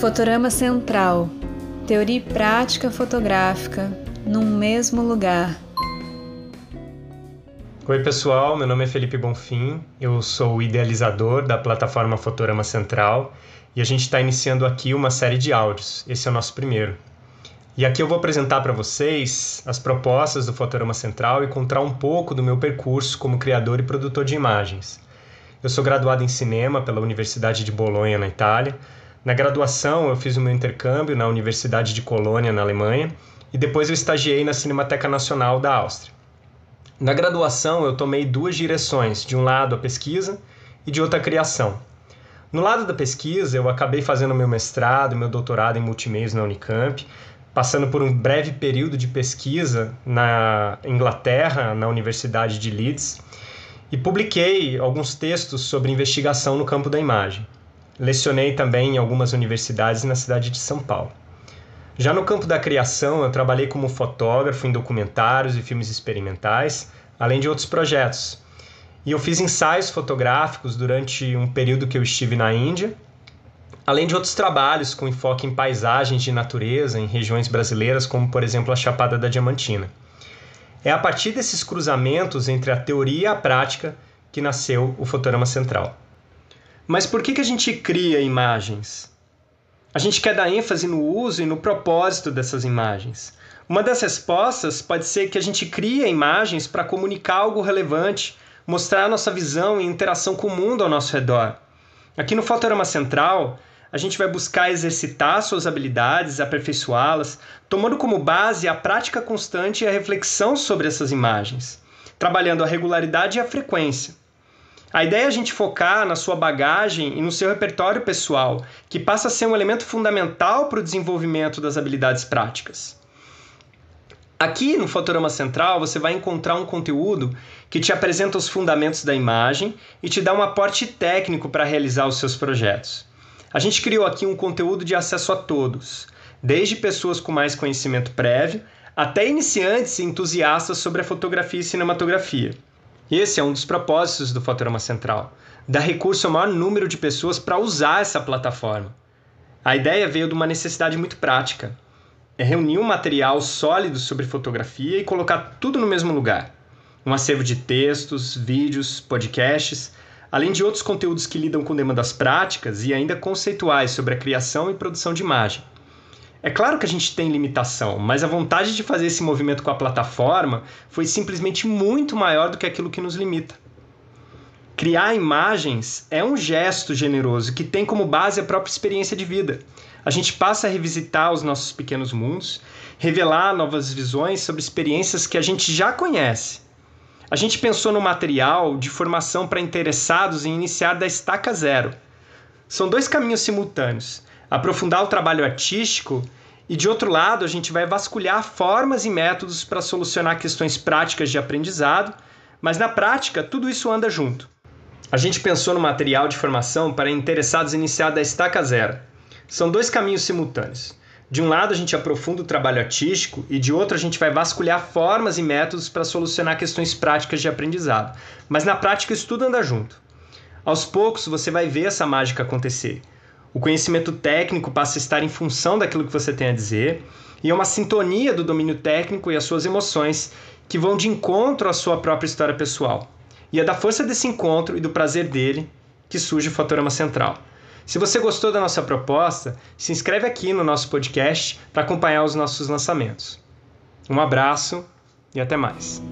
Fotorama Central Teoria e prática fotográfica num mesmo lugar. Oi, pessoal. Meu nome é Felipe Bonfim. Eu sou o idealizador da plataforma Fotorama Central e a gente está iniciando aqui uma série de áudios. Esse é o nosso primeiro. E aqui eu vou apresentar para vocês as propostas do Fotorama Central e contar um pouco do meu percurso como criador e produtor de imagens. Eu sou graduado em cinema pela Universidade de Bolonha, na Itália na graduação, eu fiz o meu intercâmbio na Universidade de Colônia, na Alemanha, e depois eu estagiei na Cinemateca Nacional da Áustria. Na graduação, eu tomei duas direções: de um lado a pesquisa e de outra a criação. No lado da pesquisa, eu acabei fazendo meu mestrado meu doutorado em multimeios na Unicamp, passando por um breve período de pesquisa na Inglaterra, na Universidade de Leeds, e publiquei alguns textos sobre investigação no campo da imagem. Lecionei também em algumas universidades na cidade de São Paulo. Já no campo da criação, eu trabalhei como fotógrafo em documentários e filmes experimentais, além de outros projetos. E eu fiz ensaios fotográficos durante um período que eu estive na Índia, além de outros trabalhos com enfoque em paisagens de natureza em regiões brasileiras, como por exemplo a Chapada da Diamantina. É a partir desses cruzamentos entre a teoria e a prática que nasceu o Fotorama Central. Mas por que, que a gente cria imagens? A gente quer dar ênfase no uso e no propósito dessas imagens. Uma das respostas pode ser que a gente cria imagens para comunicar algo relevante, mostrar a nossa visão e interação com o mundo ao nosso redor. Aqui no Fotorama Central, a gente vai buscar exercitar suas habilidades, aperfeiçoá-las, tomando como base a prática constante e a reflexão sobre essas imagens, trabalhando a regularidade e a frequência. A ideia é a gente focar na sua bagagem e no seu repertório pessoal, que passa a ser um elemento fundamental para o desenvolvimento das habilidades práticas. Aqui no Fotorama Central você vai encontrar um conteúdo que te apresenta os fundamentos da imagem e te dá um aporte técnico para realizar os seus projetos. A gente criou aqui um conteúdo de acesso a todos, desde pessoas com mais conhecimento prévio até iniciantes e entusiastas sobre a fotografia e cinematografia. Esse é um dos propósitos do Fotorama Central, dar recurso ao maior número de pessoas para usar essa plataforma. A ideia veio de uma necessidade muito prática. É reunir um material sólido sobre fotografia e colocar tudo no mesmo lugar. Um acervo de textos, vídeos, podcasts, além de outros conteúdos que lidam com demandas práticas e ainda conceituais sobre a criação e produção de imagem. É claro que a gente tem limitação, mas a vontade de fazer esse movimento com a plataforma foi simplesmente muito maior do que aquilo que nos limita. Criar imagens é um gesto generoso que tem como base a própria experiência de vida. A gente passa a revisitar os nossos pequenos mundos, revelar novas visões sobre experiências que a gente já conhece. A gente pensou no material de formação para interessados em iniciar da estaca zero. São dois caminhos simultâneos aprofundar o trabalho artístico e de outro lado, a gente vai vasculhar formas e métodos para solucionar questões práticas de aprendizado, mas na prática tudo isso anda junto. A gente pensou no material de formação para interessados iniciar da estaca zero. São dois caminhos simultâneos. De um lado, a gente aprofunda o trabalho artístico e de outro, a gente vai vasculhar formas e métodos para solucionar questões práticas de aprendizado. Mas na prática, isso tudo anda junto. Aos poucos, você vai ver essa mágica acontecer. O conhecimento técnico passa a estar em função daquilo que você tem a dizer, e é uma sintonia do domínio técnico e as suas emoções que vão de encontro à sua própria história pessoal. E é da força desse encontro e do prazer dele que surge o Fatorama Central. Se você gostou da nossa proposta, se inscreve aqui no nosso podcast para acompanhar os nossos lançamentos. Um abraço e até mais.